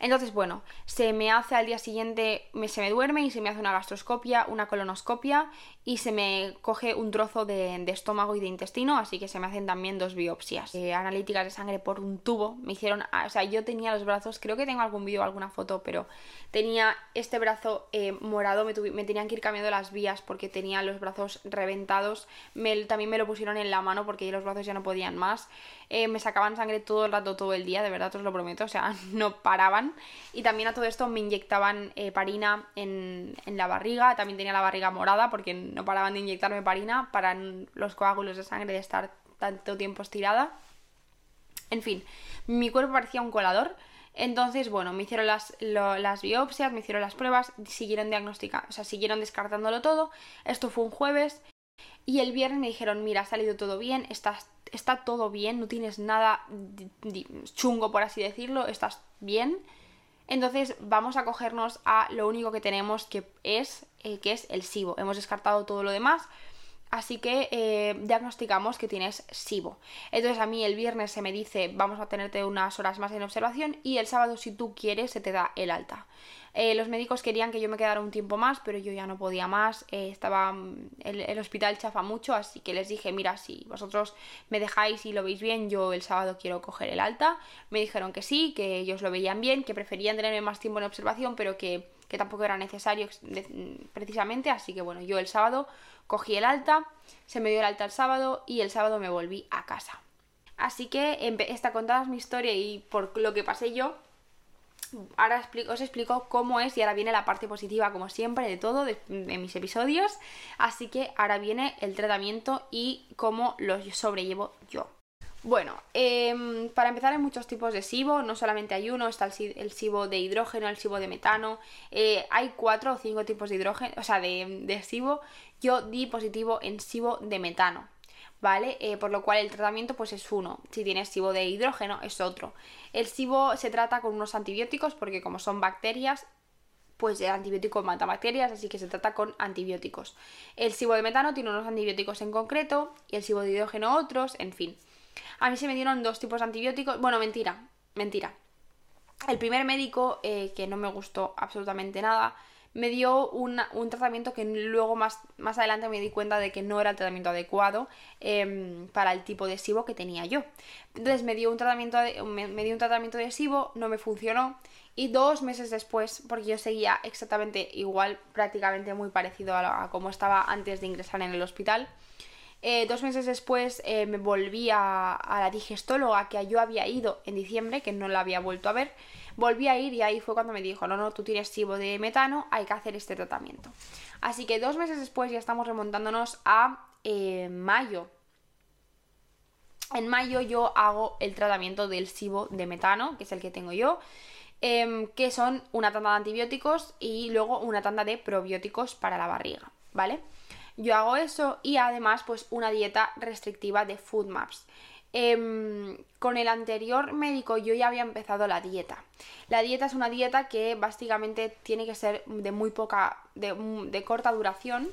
Entonces, bueno, se me hace al día siguiente, me, se me duerme y se me hace una gastroscopia, una colonoscopia y se me coge un trozo de, estómago y de intestino, así que se me hacen también dos biopsias eh, analíticas de sangre por un tubo. Me hicieron, ah, o sea, yo tenía los brazos, creo que tengo algún vídeo alguna foto, pero tenía este brazo eh, morado, me, me, tenían que ir cambiando las vías porque tenía los brazos reventados. Me, también me lo pusieron en la mano porque los brazos ya no podían más. Eh, me sacaban sangre todo el rato, todo el día, de verdad os lo prometo, o sea, no paraban. Y también a todo esto me inyectaban eh, parina en, la barriga, también tenía la barriga morada porque no paraban de inyectarme parina para los coágulos de sangre de estar tanto tiempo estirada. En fin, mi cuerpo parecía un colador. Entonces, bueno, me hicieron las, las biopsias, me hicieron las pruebas, siguieron diagnosticando, o sea, siguieron descartándolo todo. Esto fue un jueves y el viernes me dijeron, mira, ha salido todo bien, estás está todo bien, no tienes nada chungo, por así decirlo, estás bien. Entonces vamos a cogernos a lo único que tenemos que es, eh, que es el SIBO. Hemos descartado todo lo demás, así que eh, diagnosticamos que tienes SIBO. Entonces a mí el viernes se me dice vamos a tenerte unas horas más en observación y el sábado si tú quieres se te da el alta. Eh, los médicos querían que yo me quedara un tiempo más, pero yo ya no podía más. Eh, estaba mm, el, hospital chafa mucho, así que les dije, mira, si vosotros me dejáis y lo veis bien, yo el sábado quiero coger el alta. Me dijeron que sí, que ellos lo veían bien, que preferían tenerme más tiempo en observación, pero que, que tampoco era necesario precisamente. Así que bueno, yo el sábado cogí el alta, se me dio el alta el sábado y el sábado me volví a casa. Así que esta contada mi historia y por lo que pasé yo ahora os explico cómo es y ahora viene la parte positiva, como siempre, de todo, de, mis episodios. Así que ahora viene el tratamiento y cómo lo sobrellevo yo. Bueno, em, para empezar hay muchos tipos de SIBO, no solamente hay uno, está el, SIBO de hidrógeno, el SIBO de metano, eh, hay cuatro o cinco tipos de hidrógeno, o sea, de, SIBO. Yo di positivo en SIBO de metano, ¿vale? Eh, por lo cual el tratamiento pues es uno. Si tienes SIBO de hidrógeno es otro. El SIBO se trata con unos antibióticos porque como son bacterias, pues el antibiótico mata bacterias, así que se trata con antibióticos. El SIBO de metano tiene unos antibióticos en concreto y el SIBO de hidrógeno otros, en fin. A mí se me dieron dos tipos de antibióticos. Bueno, mentira, mentira. El primer médico, eh, que no me gustó absolutamente nada, me dio un tratamiento que luego más, más adelante me di cuenta de que no era el tratamiento adecuado em, para el tipo de SIBO que tenía yo. Entonces me dio un tratamiento de, me, dio un tratamiento no me funcionó y dos meses después, porque yo seguía exactamente igual, prácticamente muy parecido a, a como estaba antes de ingresar en el hospital, eh, dos meses después eh, me volví a, la digestóloga que yo había ido en diciembre, que no la había vuelto a ver. Volví a ir y ahí fue cuando me dijo, no, no, tú tienes SIBO de metano, hay que hacer este tratamiento. Así que dos meses después ya estamos remontándonos a eh, mayo. En mayo yo hago el tratamiento del SIBO de metano, que es el que tengo yo. Em, que son una tanda de antibióticos y luego una tanda de probióticos para la barriga, ¿vale? Yo hago eso y además pues una dieta restrictiva de food maps. Em, con el anterior médico yo ya había empezado la dieta. La dieta es una dieta que básicamente tiene que ser de muy poca, de, corta duración,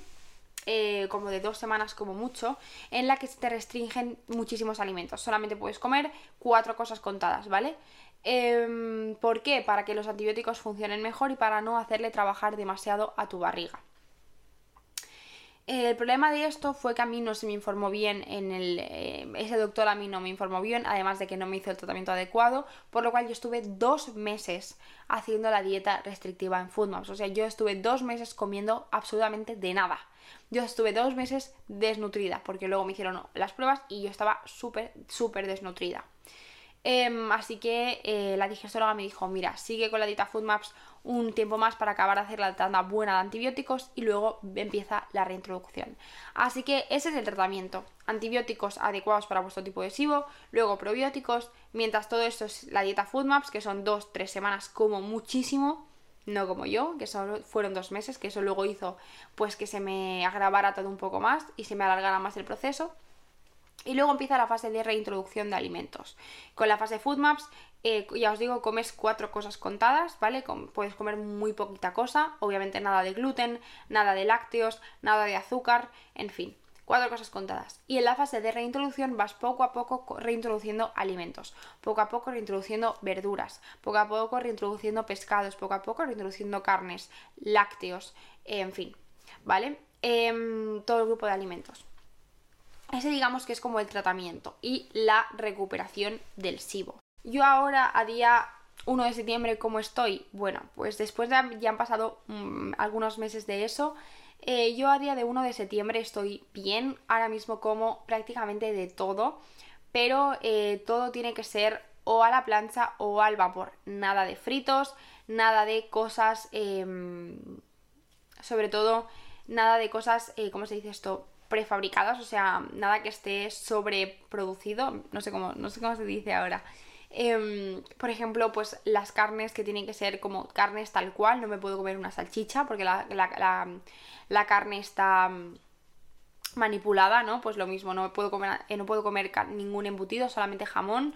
eh, como de dos semanas como mucho, en la que se te restringen muchísimos alimentos. Solamente puedes comer cuatro cosas contadas, ¿vale? Em, ¿Por qué? Para que los antibióticos funcionen mejor y para no hacerle trabajar demasiado a tu barriga. El problema de esto fue que a mí no se me informó bien en el... Eh, ese doctor a mí no me informó bien, además de que no me hizo el tratamiento adecuado, por lo cual yo estuve dos meses haciendo la dieta restrictiva en Foodmaps. O sea, yo estuve dos meses comiendo absolutamente de nada. Yo estuve dos meses desnutrida, porque luego me hicieron las pruebas y yo estaba súper, súper desnutrida. Em, así que eh, la digestóloga me dijo, mira, sigue con la dieta Foodmaps un tiempo más para acabar de hacer la tanda buena de antibióticos y luego empieza la reintroducción. Así que ese es el tratamiento. Antibióticos adecuados para vuestro tipo de SIBO, luego probióticos, mientras todo esto es la dieta Foodmaps, que son 2-3 semanas como muchísimo. no como yo, que solo fueron dos meses, que eso luego hizo pues que se me agravara todo un poco más y se me alargara más el proceso. Y luego empieza la fase de reintroducción de alimentos. Con la fase Food Maps, eh, ya os digo, comes cuatro cosas contadas, ¿vale? puedes comer muy poquita cosa, obviamente nada de gluten, nada de lácteos, nada de azúcar, en fin, cuatro cosas contadas. Y en la fase de reintroducción vas poco a poco reintroduciendo alimentos, poco a poco reintroduciendo verduras, poco a poco reintroduciendo pescados, poco a poco reintroduciendo carnes, lácteos, en fin, ¿vale? Em, todo el grupo de alimentos. Ese digamos que es como el tratamiento y la recuperación del SIBO. Yo ahora a día 1 de septiembre, ¿cómo estoy? Bueno, pues después de ya han pasado mm, algunos meses de eso, eh, yo a día de 1 de septiembre estoy bien, ahora mismo como prácticamente de todo, pero eh, todo tiene que ser o a la plancha o al vapor, nada de fritos, nada de cosas, em, sobre todo nada de cosas, eh, ¿cómo se dice esto? Prefabricadas, o sea, nada que esté sobreproducido, no sé cómo, no sé cómo se dice ahora. Em, por ejemplo, pues las carnes que tienen que ser como carnes tal cual, no me puedo comer una salchicha porque la, carne está mm, manipulada, ¿no? Pues lo mismo, no puedo comer, eh, no puedo comer ningún embutido, solamente jamón.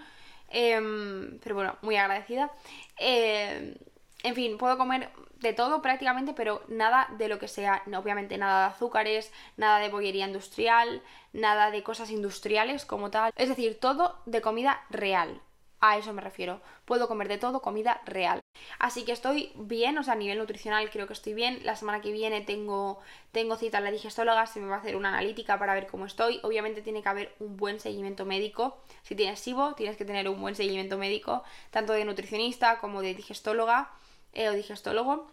Em, pero bueno, muy agradecida. Em, en fin, puedo comer de todo prácticamente, pero nada de lo que sea, obviamente nada de azúcares, nada de bollería industrial, nada de cosas industriales como tal. Es decir, todo de comida real. A eso me refiero. Puedo comer de todo comida real. Así que estoy bien, o sea, a nivel nutricional creo que estoy bien. La semana que viene tengo, tengo cita a la digestóloga, se me va a hacer una analítica para ver cómo estoy. Obviamente tiene que haber un buen seguimiento médico. Si tienes SIBO, tienes que tener un buen seguimiento médico, tanto de nutricionista como de digestóloga eh, o digestólogo,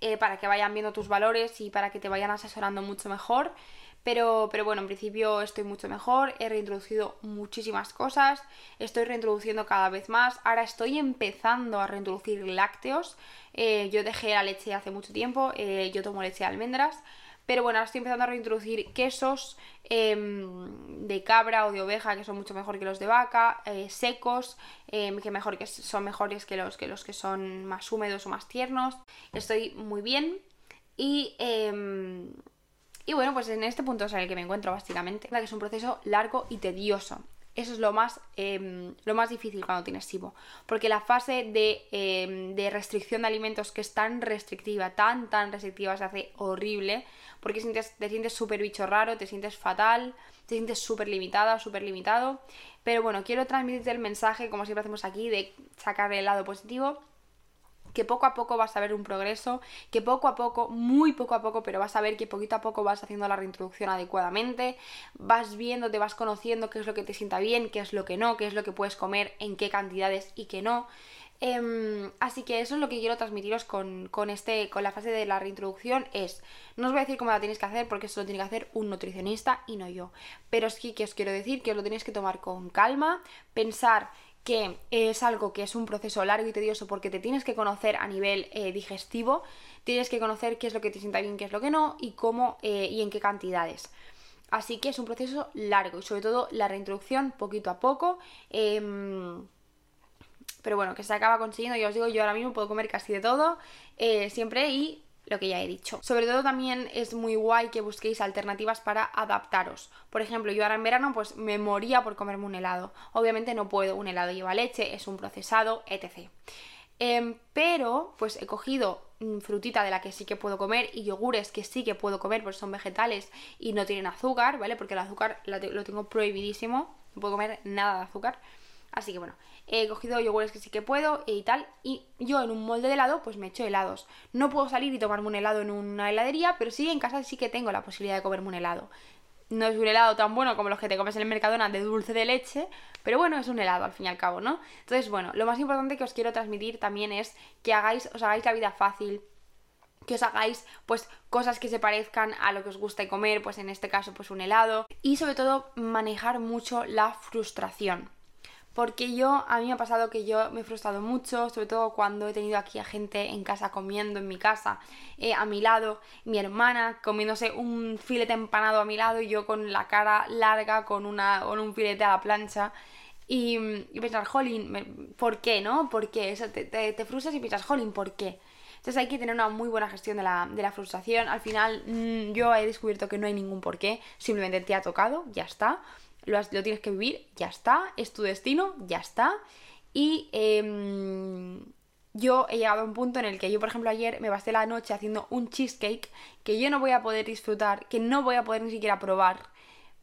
eh, para que vayan viendo tus valores y para que te vayan asesorando mucho mejor. Pero, pero, bueno, en principio estoy mucho mejor, he reintroducido muchísimas cosas, estoy reintroduciendo cada vez más, ahora estoy empezando a reintroducir lácteos, eh, yo dejé la leche hace mucho tiempo, yo tomo leche de almendras, pero bueno, ahora estoy empezando a reintroducir quesos em, de cabra o de oveja que son mucho mejor que los de vaca, eh, secos, em, que, mejor, que son mejores que los, que los que son más húmedos o más tiernos. Estoy muy bien y... Em, y bueno, pues en este punto es en el que me encuentro básicamente, que es un proceso largo y tedioso. Eso es lo más, em, lo más difícil cuando tienes SIBO. Porque la fase de, em, de, restricción de alimentos que es tan restrictiva, tan, tan restrictiva, se hace horrible. Porque te sientes súper bicho raro, te sientes fatal, te sientes súper limitada, súper limitado. Pero bueno, quiero transmitirte el mensaje, como siempre hacemos aquí, de sacar el lado positivo que poco a poco vas a ver un progreso, que poco a poco, muy poco a poco, pero vas a ver que poquito a poco vas haciendo la reintroducción adecuadamente, vas viendo, te vas conociendo qué es lo que te sienta bien, qué es lo que no, qué es lo que puedes comer, en qué cantidades y qué no. Em, así que eso es lo que quiero transmitiros con, este, con la fase de la reintroducción es, no os voy a decir cómo la tenéis que hacer porque eso lo tiene que hacer un nutricionista y no yo, pero sí que os quiero decir que os lo tenéis que tomar con calma, pensar que es algo que es un proceso largo y tedioso porque te tienes que conocer a nivel eh, digestivo, tienes que conocer qué es lo que te sienta bien, qué es lo que no y cómo eh, y en qué cantidades. Así que es un proceso largo y sobre todo la reintroducción poquito a poco. Em, pero bueno, que se acaba consiguiendo, ya os digo, yo ahora mismo puedo comer casi de todo, eh, siempre y lo que ya he dicho. Sobre todo también es muy guay que busquéis alternativas para adaptaros. Por ejemplo, yo ahora en verano pues me moría por comerme un helado. Obviamente no puedo, un helado lleva leche, es un procesado, etc. Em, pero pues he cogido mm, frutita de la que sí que puedo comer y yogures que sí que puedo comer porque son vegetales y no tienen azúcar, ¿vale? Porque el azúcar lo tengo prohibidísimo, no puedo comer nada de azúcar. Así que bueno, he cogido yogures que sí que puedo y tal. Y yo en un molde de helado, pues me echo helados. No puedo salir y tomarme un helado en una heladería, pero sí en casa sí que tengo la posibilidad de comerme un helado. No es un helado tan bueno como los que te comes en el Mercadona de dulce de leche, pero bueno, es un helado al fin y al cabo, ¿no? Entonces, bueno, lo más importante que os quiero transmitir también es que hagáis, os hagáis la vida fácil, que os hagáis pues cosas que se parezcan a lo que os gusta comer, pues en este caso pues un helado y sobre todo manejar mucho la frustración. Porque yo, a mí me ha pasado que yo me he frustrado mucho, sobre todo cuando he tenido aquí a gente en casa comiendo en mi casa, eh, a mi lado, mi hermana comiéndose un filete empanado a mi lado y yo con la cara larga, con, una, con un filete a la plancha. Y, pensar, jolín, ¿por qué, no? ¿Por qué? Eso, te, te, frustras y piensas, jolín, ¿por qué? Entonces hay que tener una muy buena gestión de la, de la frustración. Al final mm, yo he descubierto que no hay ningún porqué, simplemente te ha tocado, ya está. Lo, tienes que vivir, ya está. Es tu destino, ya está. Y eh, yo he llegado a un punto en el que yo, por ejemplo, ayer me basté la noche haciendo un cheesecake que yo no voy a poder disfrutar, que no voy a poder ni siquiera probar,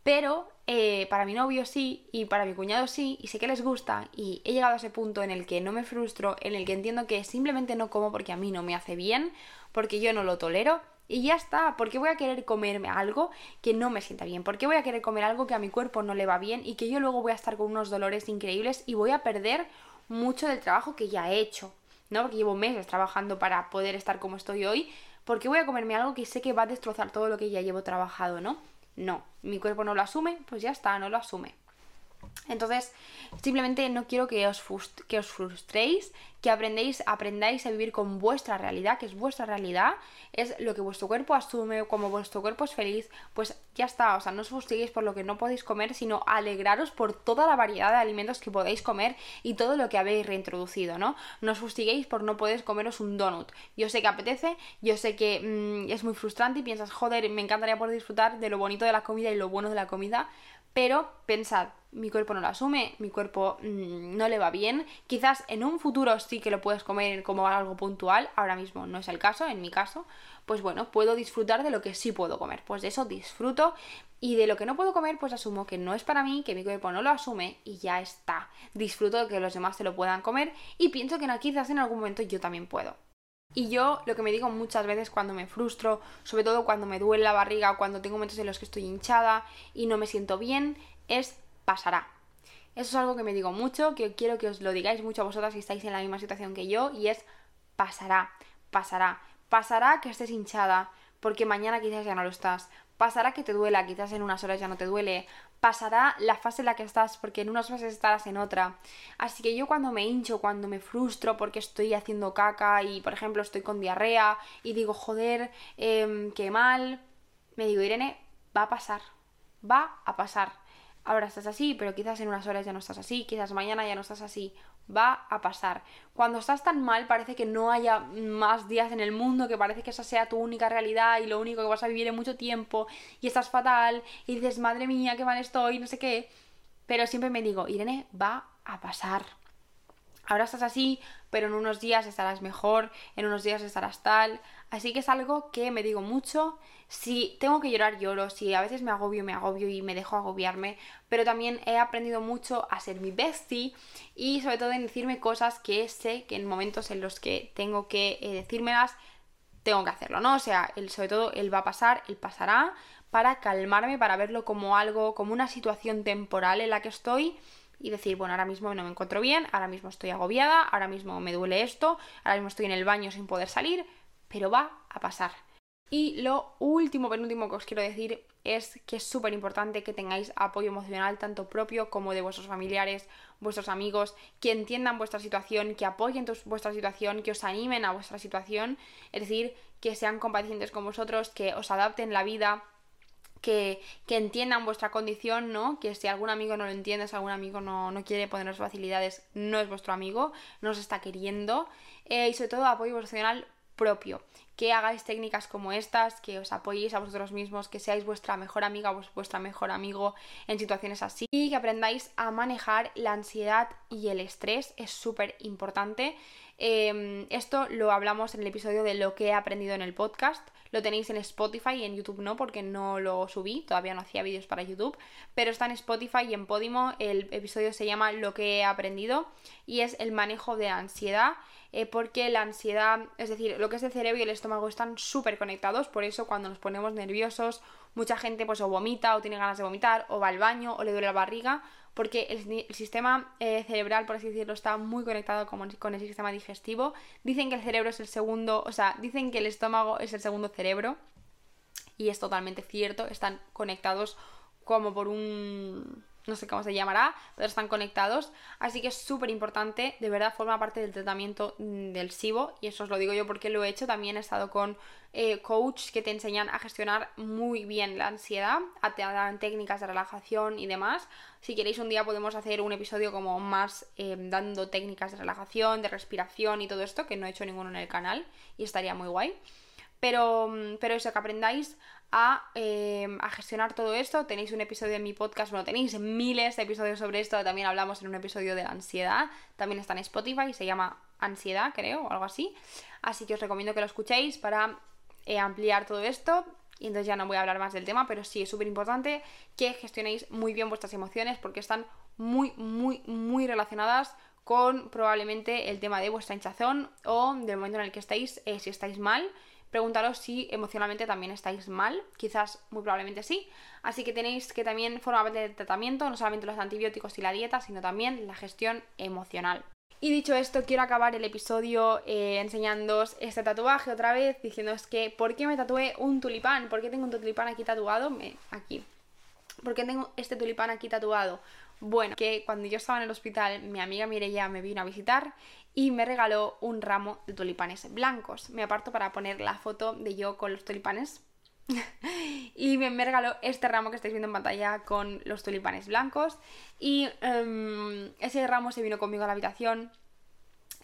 pero eh, para mi novio sí y para mi cuñado sí, y sé que les gusta, y he llegado a ese punto en el que no me frustro, en el que entiendo que simplemente no como porque a mí no me hace bien, porque yo no lo tolero, y ya está, ¿por qué voy a querer comerme algo que no me sienta bien? ¿Por qué voy a querer comer algo que a mi cuerpo no le va bien y que yo luego voy a estar con unos dolores increíbles y voy a perder mucho del trabajo que ya he hecho? ¿no? Porque llevo meses trabajando para poder estar como estoy hoy, ¿por qué voy a comerme algo que sé que va a destrozar todo lo que ya llevo trabajado, ¿no? No, mi cuerpo no lo asume, pues ya está, no lo asume. Entonces, simplemente no quiero que os, que os frustréis, que aprendéis, aprendáis a vivir con vuestra realidad, que es vuestra realidad, es lo que vuestro cuerpo asume, como vuestro cuerpo es feliz, pues ya está, o sea, no os frustréis por lo que no podéis comer, sino alegraros por toda la variedad de alimentos que podéis comer y todo lo que habéis reintroducido, ¿no? No os fustiguéis por no poder comeros un donut. Yo sé que apetece, yo sé que mm, es muy frustrante y piensas, joder, me encantaría poder disfrutar de lo bonito de la comida y lo bueno de la comida, pero pensad, mi cuerpo no lo asume, mi cuerpo mm, no le va bien. Quizás en un futuro sí que lo puedes comer como algo puntual, ahora mismo no es el caso, en mi caso, pues bueno, puedo disfrutar de lo que sí puedo comer. Pues de eso disfruto y de lo que no puedo comer, pues asumo que no es para mí, que mi cuerpo no lo asume y ya está. Disfruto de que los demás se lo puedan comer y pienso que quizás en algún momento yo también puedo. Y yo lo que me digo muchas veces cuando me frustro, sobre todo cuando me duele la barriga o cuando tengo momentos en los que estoy hinchada y no me siento bien, es pasará. Eso es algo que me digo mucho, que quiero que os lo digáis mucho a vosotras si estáis en la misma situación que yo, y es pasará, pasará, pasará que estés hinchada, porque mañana quizás ya no lo estás, pasará que te duela, quizás en unas horas ya no te duele, pasará la fase en la que estás, porque en unas fases estarás en otra. Así que yo cuando me hincho, cuando me frustro porque estoy haciendo caca y, por ejemplo, estoy con diarrea y digo, joder, eh, qué mal, me digo, Irene, va a pasar, va a pasar ahora estás así, pero quizás en unas horas ya no estás así, quizás mañana ya no estás así. Va a pasar. Cuando estás tan mal parece que no haya más días en el mundo, que parece que esa sea tu única realidad y lo único que vas a vivir en mucho tiempo y estás fatal y dices, madre mía, qué mal estoy, no sé qué. Pero siempre me digo, Irene, va a pasar. Ahora estás así, pero en unos días estarás mejor, en unos días estarás tal. Así que es algo que me digo mucho si tengo que llorar, lloro, si a veces me agobio, me agobio y me dejo agobiarme, pero también he aprendido mucho a ser mi bestie y sobre todo en decirme cosas que sé que en momentos en los que tengo que eh, decírmelas, tengo que hacerlo, ¿no? O sea, el, sobre todo él va a pasar, él pasará, para calmarme, para verlo como algo, como una situación temporal en la que estoy y decir, bueno, ahora mismo no me encuentro bien, ahora mismo estoy agobiada, ahora mismo me duele esto, ahora mismo estoy en el baño sin poder salir, pero va a pasar. Y lo último, penúltimo que os quiero decir es que es súper importante que tengáis apoyo emocional tanto propio como de vuestros familiares, vuestros amigos, que entiendan vuestra situación, que apoyen vuestra situación, que os animen a vuestra situación, es decir, que sean compadecientes con vosotros, que os adapten la vida, que, entiendan vuestra condición, ¿no? Que si algún amigo no lo entiende, si algún amigo no, no quiere poneros facilidades, no es vuestro amigo, no os está queriendo. Eh, y sobre todo apoyo emocional propio que hagáis técnicas como estas, que os apoyéis a vosotros mismos, que seáis vuestra mejor amiga o vuestra mejor amigo en situaciones así y que aprendáis a manejar la ansiedad y el estrés, es súper importante. Em, esto lo hablamos en el episodio de lo que he aprendido en el podcast. Lo tenéis en Spotify y en YouTube no, porque no lo subí, todavía no hacía vídeos para YouTube, pero está en Spotify y en Podimo. El episodio se llama Lo que he aprendido y es el manejo de ansiedad. Eh, porque la ansiedad, es decir, lo que es el cerebro y el estómago están súper conectados, por eso cuando nos ponemos nerviosos, mucha gente pues o vomita o tiene ganas de vomitar o va al baño o le duele la barriga, porque el, sistema eh, cerebral, por así decirlo, está muy conectado con, con, el sistema digestivo. Dicen que el cerebro es el segundo, o sea, dicen que el estómago es el segundo cerebro y es totalmente cierto, están conectados como por un no sé cómo se llamará, pero están conectados. Así que es súper importante, de verdad forma parte del tratamiento mm, del SIBO y eso os lo digo yo porque lo he hecho. También he estado con eh, coach que te enseñan a gestionar muy bien la ansiedad, a te dan técnicas de relajación y demás. Si queréis un día podemos hacer un episodio como más eh, dando técnicas de relajación, de respiración y todo esto, que no he hecho ninguno en el canal y estaría muy guay. Pero, mm, pero eso, que aprendáis Em, a, gestionar todo esto. Tenéis un episodio en mi podcast, bueno, tenéis miles de episodios sobre esto, también hablamos en un episodio de la ansiedad, también está en Spotify, se llama Ansiedad, creo, o algo así. Así que os recomiendo que lo escuchéis para eh, ampliar todo esto. Y entonces ya no voy a hablar más del tema, pero sí es súper importante que gestionéis muy bien vuestras emociones porque están muy, muy, muy relacionadas con probablemente el tema de vuestra hinchazón o del momento en el que estáis, eh, si estáis mal preguntaros si emocionalmente también estáis mal, quizás muy probablemente sí, así que tenéis que también formar parte del tratamiento, no solamente los antibióticos y la dieta, sino también la gestión emocional. Y dicho esto, quiero acabar el episodio eh, enseñándoos este tatuaje otra vez, diciéndoos que ¿por qué me tatué un tulipán? ¿Por qué tengo un tulipán aquí tatuado? Me, aquí. ¿Por qué tengo este tulipán aquí tatuado? Bueno, que cuando yo estaba en el hospital, mi amiga Mireya me vino a visitar y me regaló un ramo de tulipanes blancos. Me aparto para poner la foto de yo con los tulipanes. y me, regaló este ramo que estáis viendo en pantalla con los tulipanes blancos. Y em, ese ramo se vino conmigo a la habitación.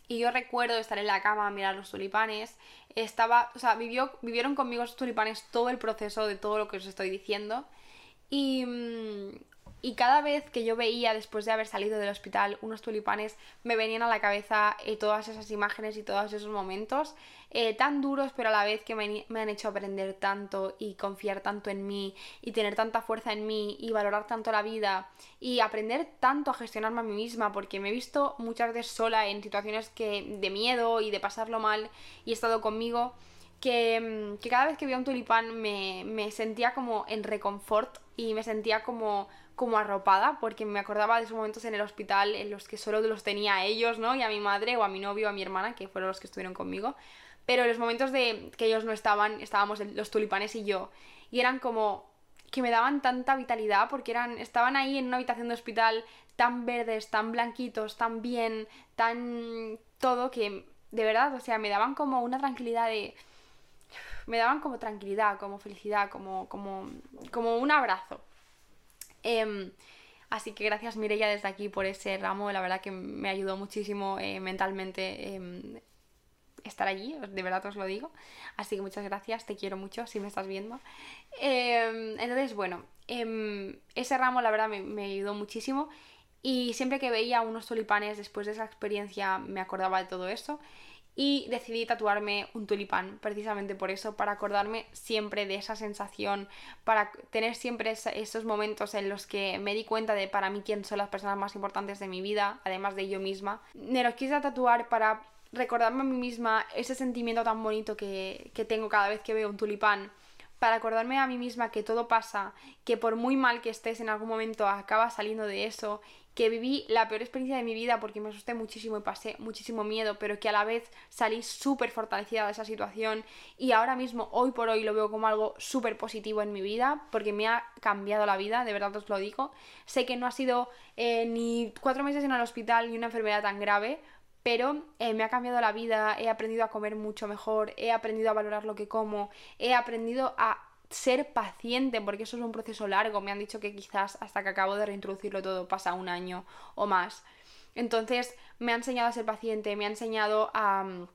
Y yo recuerdo estar en la cama a mirar los tulipanes. Estaba, o sea, vivió, vivieron conmigo esos tulipanes todo el proceso de todo lo que os estoy diciendo. Y, mm, y cada vez que yo veía, después de haber salido del hospital, unos tulipanes, me venían a la cabeza eh, todas esas imágenes y todos esos momentos eh, tan duros, pero a la vez que me, han hecho aprender tanto y confiar tanto en mí y tener tanta fuerza en mí y valorar tanto la vida y aprender tanto a gestionarme a mí misma, porque me he visto muchas veces sola en situaciones que, de miedo y de pasarlo mal y he estado conmigo. Que, mm, que cada vez que veía un tulipán me, me sentía como en reconfort y me sentía como como arropada, porque me acordaba de esos momentos en el hospital en los que solo los tenía a ellos, ¿no? Y a mi madre o a mi novio o a mi hermana, que fueron los que estuvieron conmigo. Pero en los momentos de que ellos no estaban, estábamos los tulipanes y yo. Y eran como que me daban tanta vitalidad porque eran estaban ahí en una habitación de hospital tan verdes, tan blanquitos, tan bien, tan todo que de verdad, o sea, me daban como una tranquilidad de me daban como tranquilidad, como felicidad, como como como un abrazo. Em, así que gracias Mireia desde aquí por ese ramo, la verdad que me ayudó muchísimo eh, mentalmente em, estar allí, de verdad os lo digo. Así que muchas gracias, te quiero mucho si me estás viendo. Em, entonces, bueno, ese ramo la verdad me, me ayudó muchísimo y siempre que veía unos tulipanes después de esa experiencia me acordaba de todo eso y decidí tatuarme un tulipán, precisamente por eso, para acordarme siempre de esa sensación, para tener siempre esos momentos en los que me di cuenta de para mí quién son las personas más importantes de mi vida, además de yo misma. Me los quise tatuar para recordarme a mí misma ese sentimiento tan bonito que, que tengo cada vez que veo un tulipán para acordarme a mí misma que todo pasa, que por muy mal que estés en algún momento acabas saliendo de eso, que viví la peor experiencia de mi vida porque me asusté muchísimo y pasé muchísimo miedo, pero que a la vez salí súper fortalecida de esa situación y ahora mismo, hoy por hoy, lo veo como algo súper positivo en mi vida porque me ha cambiado la vida, de verdad os lo digo. Sé que no ha sido eh, ni cuatro meses en el hospital ni una enfermedad tan grave, pero eh, me ha cambiado la vida, he aprendido a comer mucho mejor, he aprendido a valorar lo que como, he aprendido a ser paciente, porque eso es un proceso largo. Me han dicho que quizás hasta que acabo de reintroducirlo todo pasa un año o más. Entonces me ha enseñado a ser paciente, me ha enseñado a mm,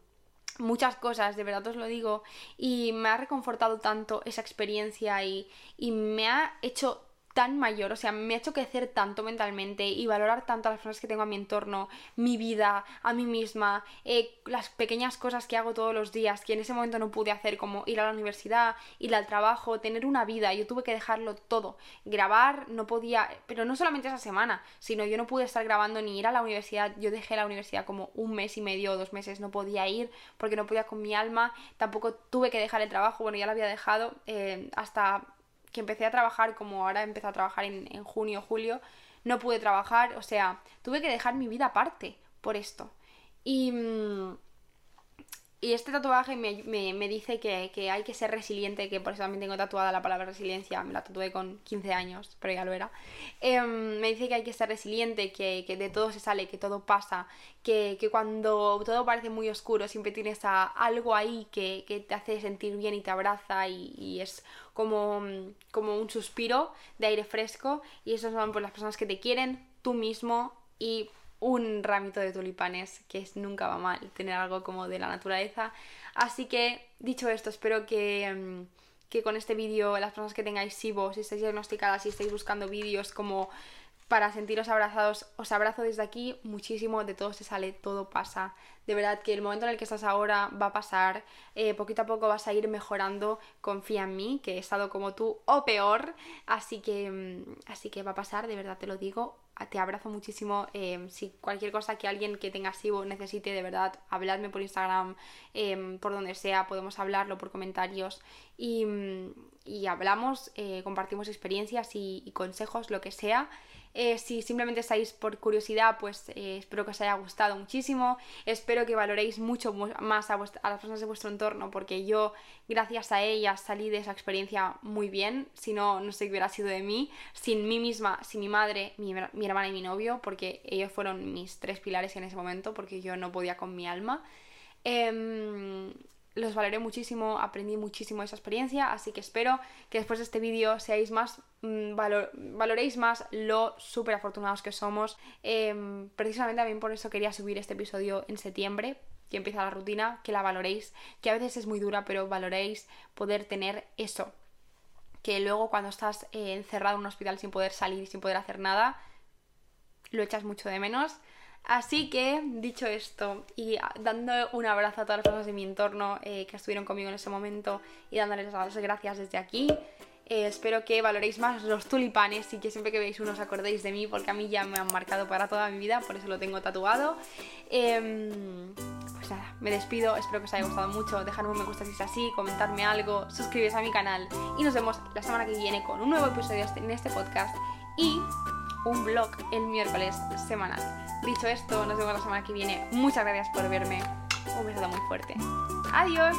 muchas cosas, de verdad os lo digo, y me ha reconfortado tanto esa experiencia y, y me ha hecho tan mayor, o sea, me ha hecho crecer tanto mentalmente y valorar tanto a las personas que tengo a mi entorno, mi vida, a mí misma, eh, las pequeñas cosas que hago todos los días, que en ese momento no pude hacer, como ir a la universidad, ir al trabajo, tener una vida, yo tuve que dejarlo todo, grabar, no podía, pero no solamente esa semana, sino yo no pude estar grabando ni ir a la universidad, yo dejé la universidad como un mes y medio o dos meses, no podía ir porque no podía con mi alma, tampoco tuve que dejar el trabajo, bueno, ya lo había dejado eh, hasta que empecé a trabajar como ahora empecé a trabajar en, en junio, julio, no pude trabajar, o sea, tuve que dejar mi vida aparte por esto. Y, mm, y este tatuaje me, me, dice que, que, hay que ser resiliente, que por eso también tengo tatuada la palabra resiliencia, me la tatué con 15 años, pero ya lo era. Em, me dice que hay que ser resiliente, que, que, de todo se sale, que todo pasa, que, que cuando todo parece muy oscuro siempre tienes a, algo ahí que, te hace sentir bien y te abraza y, y, es como, como un suspiro de aire fresco y esas son pues, las personas que te quieren, tú mismo y un ramito de tulipanes, que es, nunca va mal tener algo como de la naturaleza. Así que, dicho esto, espero que, mm, que con este vídeo las personas que tengáis SIBO, si estáis diagnosticadas, si estáis buscando vídeos como para sentiros abrazados, os abrazo desde aquí muchísimo, de todo se sale, todo pasa. De verdad que el momento en el que estás ahora va a pasar, eh, poquito a poco vas a ir mejorando, confía en mí, que he estado como tú o peor, así que, mm, así que va a pasar, de verdad te lo digo, te abrazo muchísimo. Em, si cualquier cosa que alguien que tenga SIBO necesite, de verdad, habladme por Instagram, em, por donde sea, podemos hablarlo por comentarios y, y hablamos, eh, compartimos experiencias y, consejos, lo que sea. Eh, si simplemente estáis por curiosidad, pues eh, espero que os haya gustado muchísimo. Espero que valoréis mucho más a, las personas de vuestro entorno, porque yo, gracias a ellas, salí de esa experiencia muy bien. Si no, no sé qué hubiera sido de mí, sin mí misma, sin mi madre, mi, hermana y mi novio, porque ellos fueron mis tres pilares en ese momento, porque yo no podía con mi alma. Eh, los valoré muchísimo, aprendí muchísimo de esa experiencia, así que espero que después de este vídeo seáis más, mm, valoréis más lo súper afortunados que somos. Em, precisamente también por eso quería subir este episodio en septiembre, que empieza la rutina, que la valoréis, que a veces es muy dura, pero valoréis poder tener eso. Que luego cuando estás eh, encerrado en un hospital sin poder salir, sin poder hacer nada, lo echas mucho de menos. Así que, dicho esto, y dando un abrazo a todas las personas de mi entorno eh, que estuvieron conmigo en ese momento y dándoles las gracias desde aquí, eh, espero que valoréis más los tulipanes y que siempre que veáis uno os acordéis de mí porque a mí ya me han marcado para toda mi vida, por eso lo tengo tatuado. Em, pues nada, me despido, espero que os haya gustado mucho, dejadme un me gusta si es así, comentarme algo, suscribiros a mi canal y nos vemos la semana que viene con un nuevo episodio en este podcast y un vlog el miércoles semanal. Dicho esto, nos vemos la semana que viene. Muchas gracias por verme. Un beso muy fuerte. Adiós.